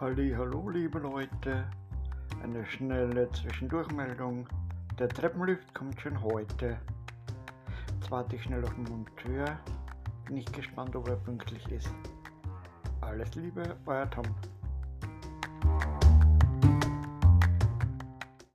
Halli, hallo liebe Leute, eine schnelle Zwischendurchmeldung. Der Treppenlift kommt schon heute. Jetzt warte ich schnell auf den Monteur. Bin ich gespannt, ob er pünktlich ist. Alles Liebe, euer Tom.